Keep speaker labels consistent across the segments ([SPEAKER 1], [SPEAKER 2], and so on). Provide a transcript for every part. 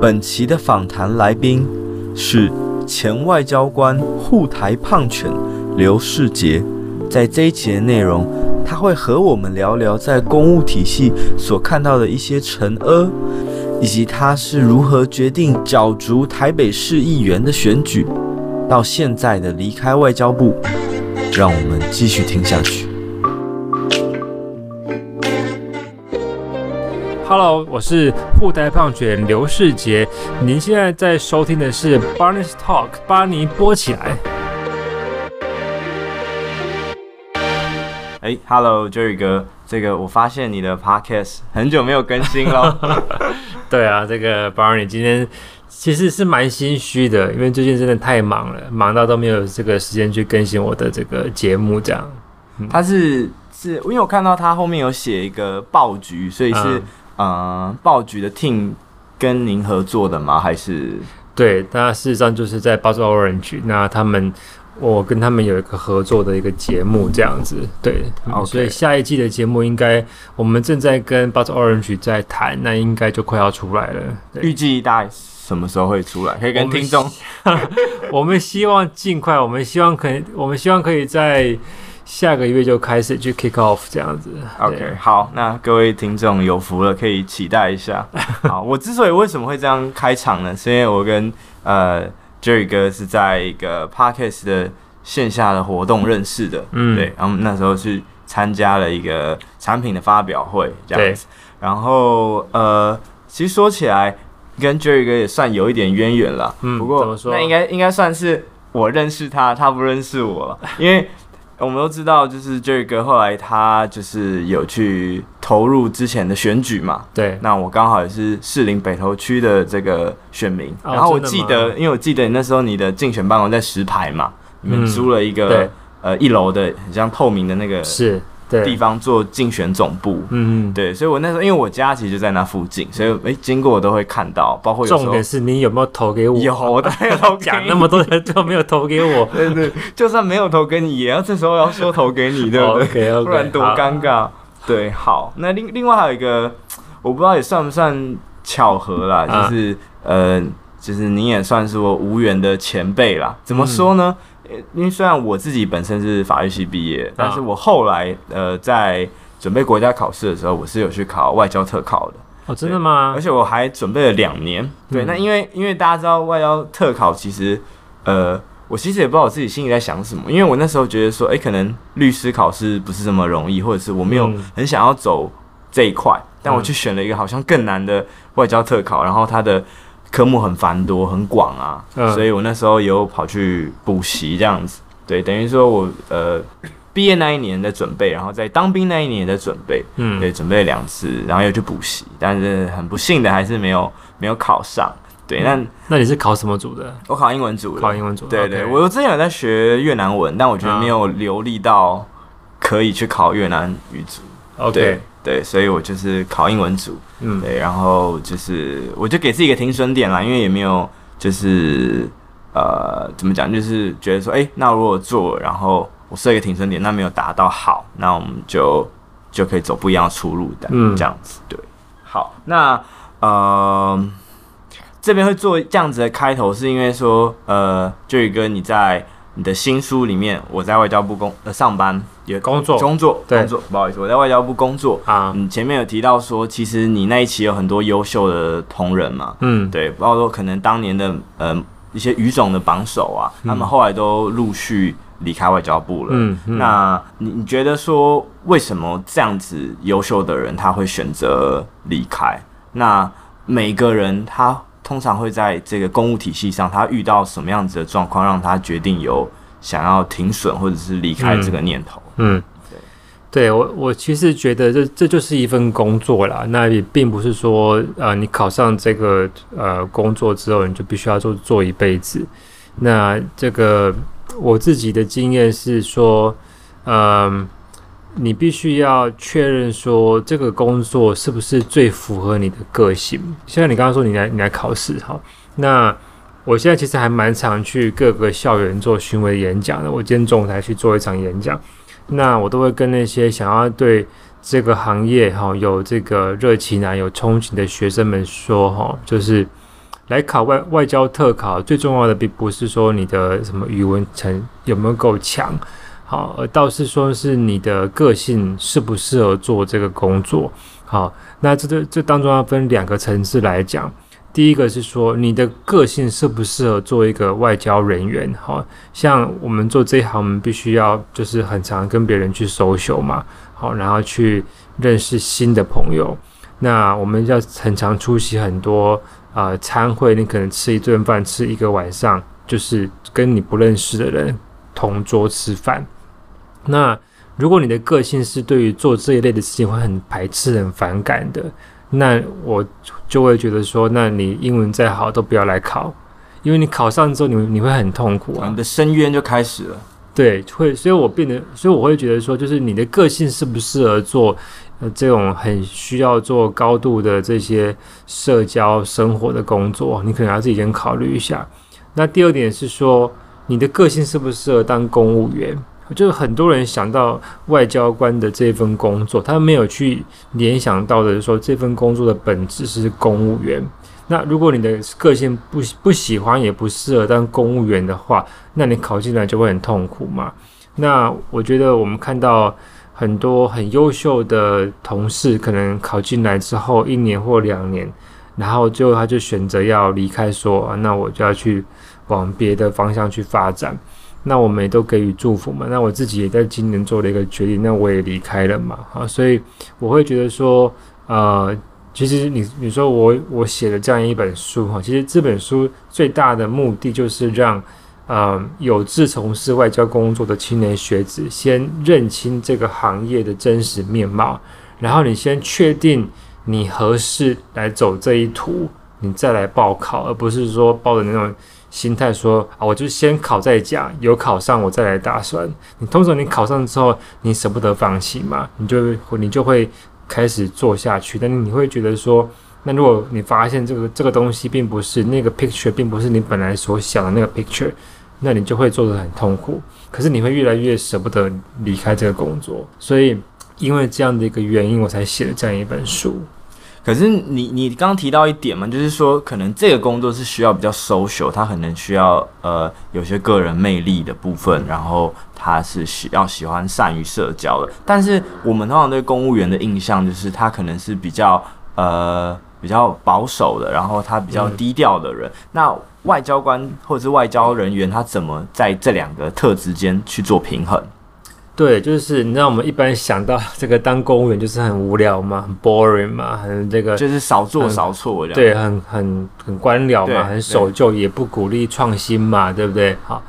[SPEAKER 1] 本期的访谈来宾是前外交官护台胖犬刘世杰。在这一期的内容，他会和我们聊聊在公务体系所看到的一些惩恶，以及他是如何决定角逐台北市议员的选举，到现在的离开外交部。让我们继续听下去。
[SPEAKER 2] Hello，我是富台胖卷刘世杰。您现在在收听的是 Barney's Talk，巴尼播起来。
[SPEAKER 1] 哎，Hello，Jerry 哥，这个我发现你的 Podcast 很久没有更新了。
[SPEAKER 2] 对啊，这个 Barney 今天其实是蛮心虚的，因为最近真的太忙了，忙到都没有这个时间去更新我的这个节目。这样，
[SPEAKER 1] 嗯、他是是因为我看到他后面有写一个爆菊，所以是。嗯呃，爆菊的 team 跟您合作的吗？还是？
[SPEAKER 2] 对，那事实上就是在 Buzz Orange，那他们我跟他们有一个合作的一个节目这样子，对，Okay. 所以下一季的节目应该我们正在跟 Buzz Orange 在谈，那应该就快要出来了。
[SPEAKER 1] 预计大概什么时候会出来？可以跟听众，
[SPEAKER 2] 我们希望尽快，我们希望可以，我们希望可以在。下个月就开始去 kick off 这样子。
[SPEAKER 1] OK，好，那各位听众有福了，可以期待一下。好，我之所以为什么会这样开场呢？是因为我跟呃 Jerry 哥是在一个 Podcast 的线下的活动认识的。嗯，对，然后那时候去参加了一个产品的发表会，这样子。然后呃，其实说起来，跟 Jerry 哥也算有一点渊源了。嗯，不过怎么说？那应该应该算是我认识他，他不认识我，因为。我们都知道，就是 Jerry 哥后来他就是有去投入之前的选举嘛。对。那我刚好也是士林北投区的这个选民。哦、然后我记得，因为我记得你那时候你的竞选办公在石牌嘛，你们租了一个、嗯、呃一楼的很像透明的那个。是。地方做竞选总部，嗯嗯，对，所以我那时候因为我家其实就在那附近，所以哎、欸、经过我都会看到，包括有
[SPEAKER 2] 重点是你有没有投给我？
[SPEAKER 1] 有，我当然有投。
[SPEAKER 2] 讲那么多 人都没有投给我，
[SPEAKER 1] 对，对对，就算没有投给你，也要这时候要说投给你，对不对？Okay, okay, 不然多尴尬。对，好，那另另外还有一个，我不知道也算不算巧合啦，啊、就是呃，就是你也算是我无缘的前辈啦。怎么说呢？嗯因为虽然我自己本身是法律系毕业，但是我后来呃在准备国家考试的时候，我是有去考外交特考的。
[SPEAKER 2] 哦，真的吗？
[SPEAKER 1] 而且我还准备了两年。对，嗯、那因为因为大家知道外交特考，其实呃，我其实也不知道我自己心里在想什么。因为我那时候觉得说，哎、欸，可能律师考试不是这么容易，或者是我没有很想要走这一块，嗯、但我去选了一个好像更难的外交特考，然后它的。科目很繁多，很广啊，嗯、所以我那时候也有跑去补习这样子，对，等于说我呃毕业那一年在准备，然后在当兵那一年在准备，嗯，对，准备了两次，然后又去补习，但是很不幸的还是没有没有考上，对，那、嗯、
[SPEAKER 2] 那你是考什么组的？
[SPEAKER 1] 我考英文组的，
[SPEAKER 2] 考英文
[SPEAKER 1] 组，对
[SPEAKER 2] 对，
[SPEAKER 1] 我之前有在学越南文，但我觉得没有流利到可以去考越南语组，OK。对，所以我就是考英文组，嗯，对，然后就是我就给自己一个停损点啦，因为也没有就是呃怎么讲，就是觉得说，哎，那如果做，然后我设一个停损点，那没有达到好，那我们就就可以走不一样的出路的，嗯，这样子，对，好，那呃这边会做这样子的开头，是因为说，呃，就宇哥你在。你的新书里面，我在外交部工呃上班也工作工作对工作，不好意思，我在外交部工作啊。你前面有提到说，其实你那一期有很多优秀的同仁嘛，嗯，对，包括说可能当年的呃一些语种的榜首啊，嗯、他们后来都陆续离开外交部了。嗯，嗯那你你觉得说，为什么这样子优秀的人他会选择离开？那每个人他。通常会在这个公务体系上，他遇到什么样子的状况，让他决定有想要停损或者是离开这个念头？嗯，
[SPEAKER 2] 对，我我其实觉得这这就是一份工作啦。那也并不是说呃，你考上这个呃工作之后，你就必须要做做一辈子。那这个我自己的经验是说，嗯、呃。你必须要确认说这个工作是不是最符合你的个性。像你刚刚说你来你来考试哈，那我现在其实还蛮常去各个校园做巡回演讲的。我今天中午才去做一场演讲，那我都会跟那些想要对这个行业哈有这个热情啊、有憧憬的学生们说哈，就是来考外外交特考，最重要的并不是说你的什么语文成有没有够强，好，而倒是说是你的个性适不适合做这个工作。好，那这这这当中要分两个层次来讲。第一个是说你的个性适不适合做一个外交人员。好，像我们做这一行，我们必须要就是很常跟别人去熟熟嘛，好，然后去认识新的朋友。那我们要很常出席很多。啊、呃，餐会你可能吃一顿饭，吃一个晚上，就是跟你不认识的人同桌吃饭。那如果你的个性是对于做这一类的事情会很排斥、很反感的，那我就会觉得说，那你英文再好都不要来考，因为你考上之后你，你你会很痛苦啊，
[SPEAKER 1] 你的深渊就开始了。
[SPEAKER 2] 对，会，所以我变得，所以我会觉得说，就是你的个性适不适合做。呃，这种很需要做高度的这些社交生活的工作，你可能要自己先考虑一下。那第二点是说，你的个性适不适合当公务员？就是很多人想到外交官的这份工作，他没有去联想到的是说，这份工作的本质是公务员。那如果你的个性不不喜欢，也不适合当公务员的话，那你考进来就会很痛苦嘛。那我觉得我们看到。很多很优秀的同事，可能考进来之后一年或两年，然后最后他就选择要离开，说：“那我就要去往别的方向去发展。”那我们也都给予祝福嘛。那我自己也在今年做了一个决定，那我也离开了嘛。啊，所以我会觉得说，呃，其实你你说我我写了这样一本书哈，其实这本书最大的目的就是让。呃，有志从事外交工作的青年学子，先认清这个行业的真实面貌，然后你先确定你合适来走这一途，你再来报考，而不是说抱着那种心态说啊，我就先考再讲，有考上我再来打算。你通常你考上之后，你舍不得放弃嘛，你就你就会开始做下去，但你会觉得说，那如果你发现这个这个东西并不是那个 picture，并不是你本来所想的那个 picture。那你就会做得很痛苦，可是你会越来越舍不得离开这个工作，所以因为这样的一个原因，我才写了这样一本书。
[SPEAKER 1] 可是你你刚提到一点嘛，就是说可能这个工作是需要比较 social，他可能需要呃有些个人魅力的部分，然后他是需要喜欢善于社交的。但是我们通常对公务员的印象就是他可能是比较呃比较保守的，然后他比较低调的人。那外交官或者是外交人员，他怎么在这两个特质间去做平衡？
[SPEAKER 2] 对，就是你知道，我们一般想到这个当公务员就是很无聊嘛，很 boring 嘛，很这个
[SPEAKER 1] 就是少做少错，
[SPEAKER 2] 对，很很很官僚嘛，很守旧，也不鼓励创新嘛，对不对？好，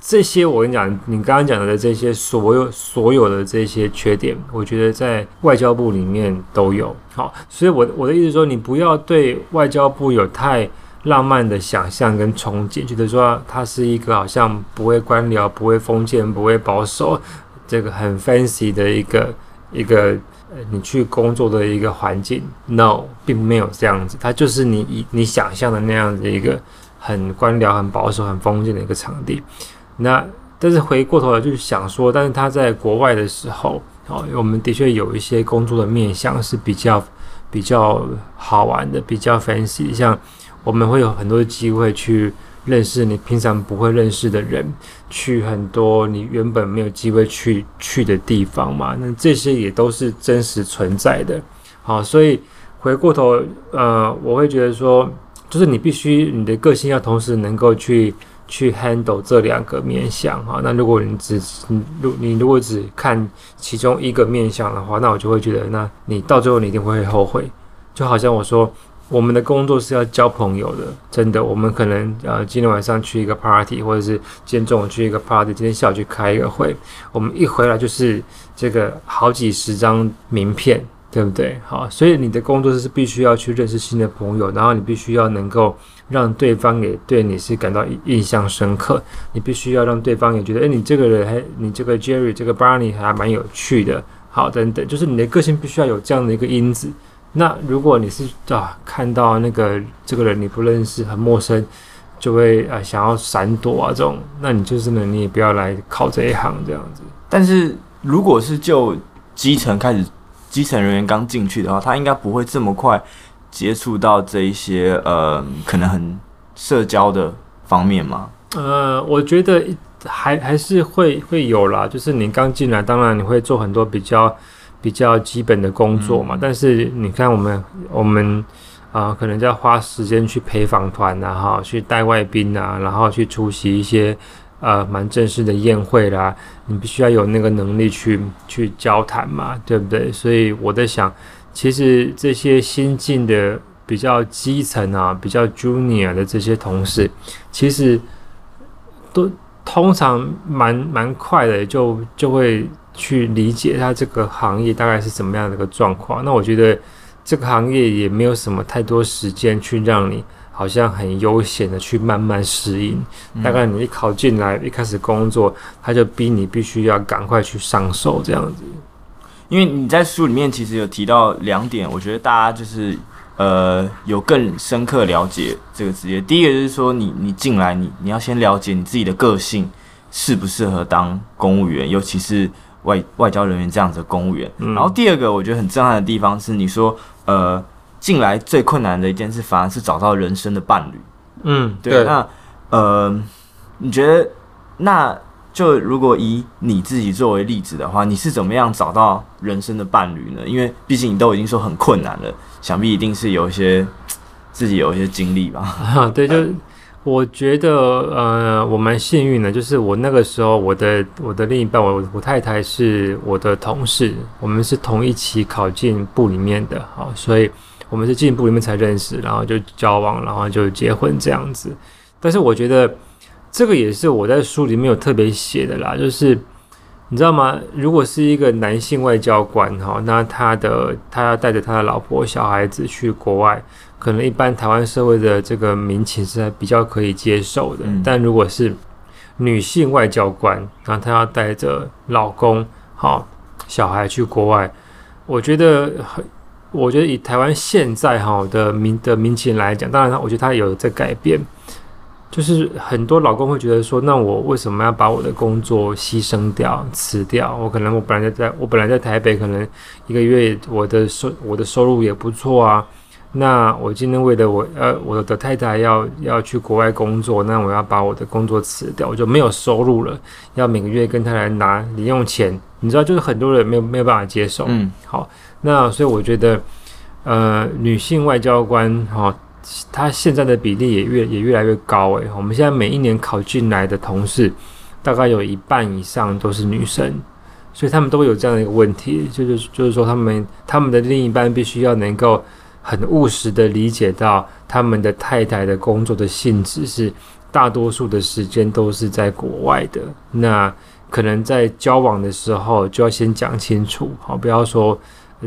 [SPEAKER 2] 这些我跟你讲，你刚刚讲的这些所有所有的这些缺点，我觉得在外交部里面都有。好，所以我我的意思说，你不要对外交部有太。浪漫的想象跟憧憬，觉得说他是一个好像不会官僚、不会封建、不会保守，这个很 fancy 的一个一个，你去工作的一个环境。No，并没有这样子，它就是你你想象的那样子一个很官僚、很保守、很封建的一个场地。那但是回过头来就是想说，但是他在国外的时候，哦，我们的确有一些工作的面向是比较比较好玩的，比较 fancy，像。我们会有很多机会去认识你平常不会认识的人，去很多你原本没有机会去去的地方嘛。那这些也都是真实存在的。好，所以回过头，呃，我会觉得说，就是你必须你的个性要同时能够去去 handle 这两个面向哈。那如果你只如你如果只看其中一个面向的话，那我就会觉得，那你到最后你一定会后悔。就好像我说。我们的工作是要交朋友的，真的。我们可能呃，今天晚上去一个 party，或者是今天中午去一个 party，今天下午去开一个会。我们一回来就是这个好几十张名片，对不对？好，所以你的工作是必须要去认识新的朋友，然后你必须要能够让对方也对你是感到印象深刻。你必须要让对方也觉得，哎，你这个人还，你这个 Jerry，这个 Barney 还蛮有趣的。好，等等，就是你的个性必须要有这样的一个因子。那如果你是啊，看到那个这个人你不认识，很陌生，就会啊想要闪躲啊这种，那你就是呢，你也不要来考这一行这样子。
[SPEAKER 1] 但是如果是就基层开始，基层人员刚进去的话，他应该不会这么快接触到这一些呃可能很社交的方面吗？
[SPEAKER 2] 呃，我觉得还还是会会有啦。就是你刚进来，当然你会做很多比较比较基本的工作嘛。嗯、但是你看我们我们啊、呃，可能就要花时间去陪访团啊，哈，去带外宾啊，然后去出席一些呃蛮正式的宴会啦。你必须要有那个能力去去交谈嘛，对不对？所以我在想，其实这些新进的。比较基层啊，比较 junior 的这些同事，其实都通常蛮蛮快的，就就会去理解他这个行业大概是怎么样的一个状况。那我觉得这个行业也没有什么太多时间去让你好像很悠闲的去慢慢适应。嗯、大概你一考进来，一开始工作，他就逼你必须要赶快去上手这样子。
[SPEAKER 1] 因为你在书里面其实有提到两点，我觉得大家就是。呃，有更深刻了解这个职业。第一个就是说你，你你进来，你你要先了解你自己的个性适不适合当公务员，尤其是外外交人员这样子的公务员。嗯、然后第二个，我觉得很震撼的地方是，你说，呃，进来最困难的一件事，反而是找到人生的伴侣。
[SPEAKER 2] 嗯，
[SPEAKER 1] 对。对那呃，你觉得那？就如果以你自己作为例子的话，你是怎么样找到人生的伴侣呢？因为毕竟你都已经说很困难了，想必一定是有一些自己有一些经历吧。
[SPEAKER 2] 啊，对，就我觉得呃，我蛮幸运的，就是我那个时候我的我的另一半，我我太太是我的同事，我们是同一期考进部里面的，好，所以我们是进部里面才认识，然后就交往，然后就结婚这样子。但是我觉得。这个也是我在书里面有特别写的啦，就是你知道吗？如果是一个男性外交官哈，那他的他要带着他的老婆小孩子去国外，可能一般台湾社会的这个民情是比较可以接受的。嗯、但如果是女性外交官，那她要带着老公好小孩去国外，我觉得很，我觉得以台湾现在哈的民的民情来讲，当然我觉得他有在改变。就是很多老公会觉得说，那我为什么要把我的工作牺牲掉、辞掉？我可能我本来在我本来在台北，可能一个月我的收我的收入也不错啊。那我今天为了我呃我的太太要要去国外工作，那我要把我的工作辞掉，我就没有收入了，要每个月跟太太拿零用钱。你知道，就是很多人没有没有办法接受。嗯，好，那所以我觉得，呃，女性外交官哈。他现在的比例也越也越来越高诶，我们现在每一年考进来的同事，大概有一半以上都是女生，所以他们都有这样的一个问题，就是就是说他们他们的另一半必须要能够很务实的理解到他们的太太的工作的性质是大多数的时间都是在国外的，那可能在交往的时候就要先讲清楚，好，不要说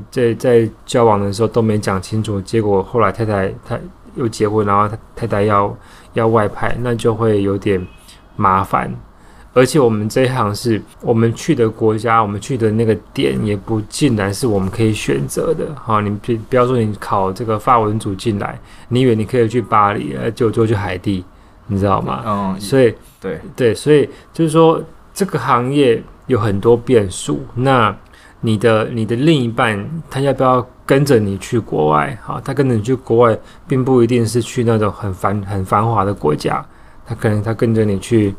[SPEAKER 2] 在在交往的时候都没讲清楚，结果后来太太太。又结婚，然后他太太要要外派，那就会有点麻烦。而且我们这一行是我们去的国家，我们去的那个点也不尽然是我们可以选择的。好，你不不要说你考这个法文组进来，你以为你可以去巴黎，呃，就就去海地，你知道吗？
[SPEAKER 1] 嗯，
[SPEAKER 2] 所以
[SPEAKER 1] 对
[SPEAKER 2] 对，所以就是说这个行业有很多变数。那你的你的另一半他要不要？跟着你去国外，好，他跟着你去国外，并不一定是去那种很繁很繁华的国家，他可能他跟着你去，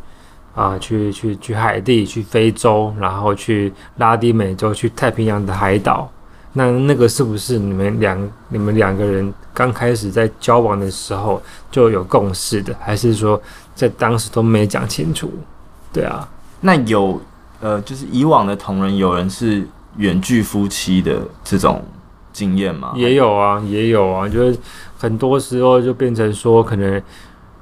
[SPEAKER 2] 啊，去去去海地，去非洲，然后去拉丁美洲，去太平洋的海岛，那那个是不是你们两你们两个人刚开始在交往的时候就有共识的，还是说在当时都没讲清楚？对啊，
[SPEAKER 1] 那有呃，就是以往的同仁有人是远距夫妻的这种。经验嘛，
[SPEAKER 2] 也有啊，也有啊，就是很多时候就变成说，可能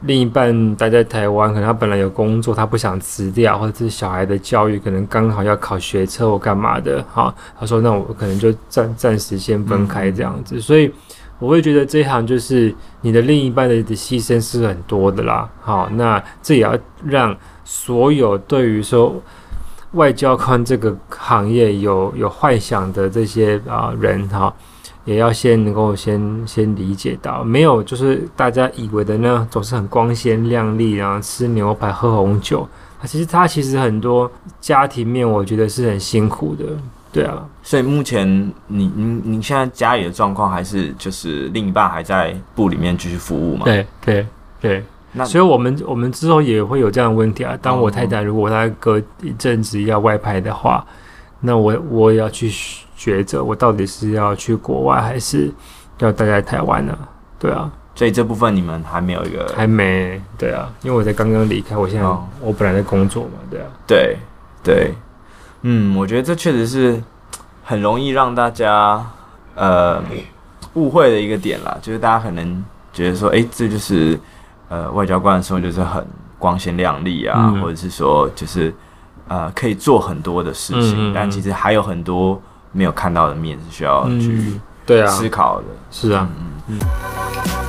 [SPEAKER 2] 另一半待在台湾，可能他本来有工作，他不想辞掉，或者是小孩的教育，可能刚好要考学车或干嘛的，哈，他说那我可能就暂暂时先分开这样子，嗯、所以我会觉得这一行就是你的另一半的牺牲是很多的啦，好，那这也要让所有对于说。外交官这个行业有有幻想的这些啊、呃、人哈，也要先能够先先理解到，没有就是大家以为的那总是很光鲜亮丽，然后吃牛排喝红酒，其实他其实很多家庭面，我觉得是很辛苦的，对啊。
[SPEAKER 1] 所以目前你你你现在家里的状况还是就是另一半还在部里面继续服务吗？
[SPEAKER 2] 对对对。那所以我们我们之后也会有这样的问题啊。当我太太如果她隔一阵子要外派的话，那我我也要去抉择，我到底是要去国外还是要待在台湾呢？对啊，
[SPEAKER 1] 所以这部分你们还没有一个
[SPEAKER 2] 还没对啊，因为我在刚刚离开，我现在我本来在工作嘛，对啊，
[SPEAKER 1] 对对，嗯，我觉得这确实是很容易让大家呃误会的一个点啦，就是大家可能觉得说，哎，这就是呃外交官的生活就是很光鲜亮丽啊，嗯、或者是说就是呃可以做很多的事情，嗯、但其实还有很多没有看到的面是需要去、嗯、对啊。思考的，
[SPEAKER 2] 是啊，嗯。嗯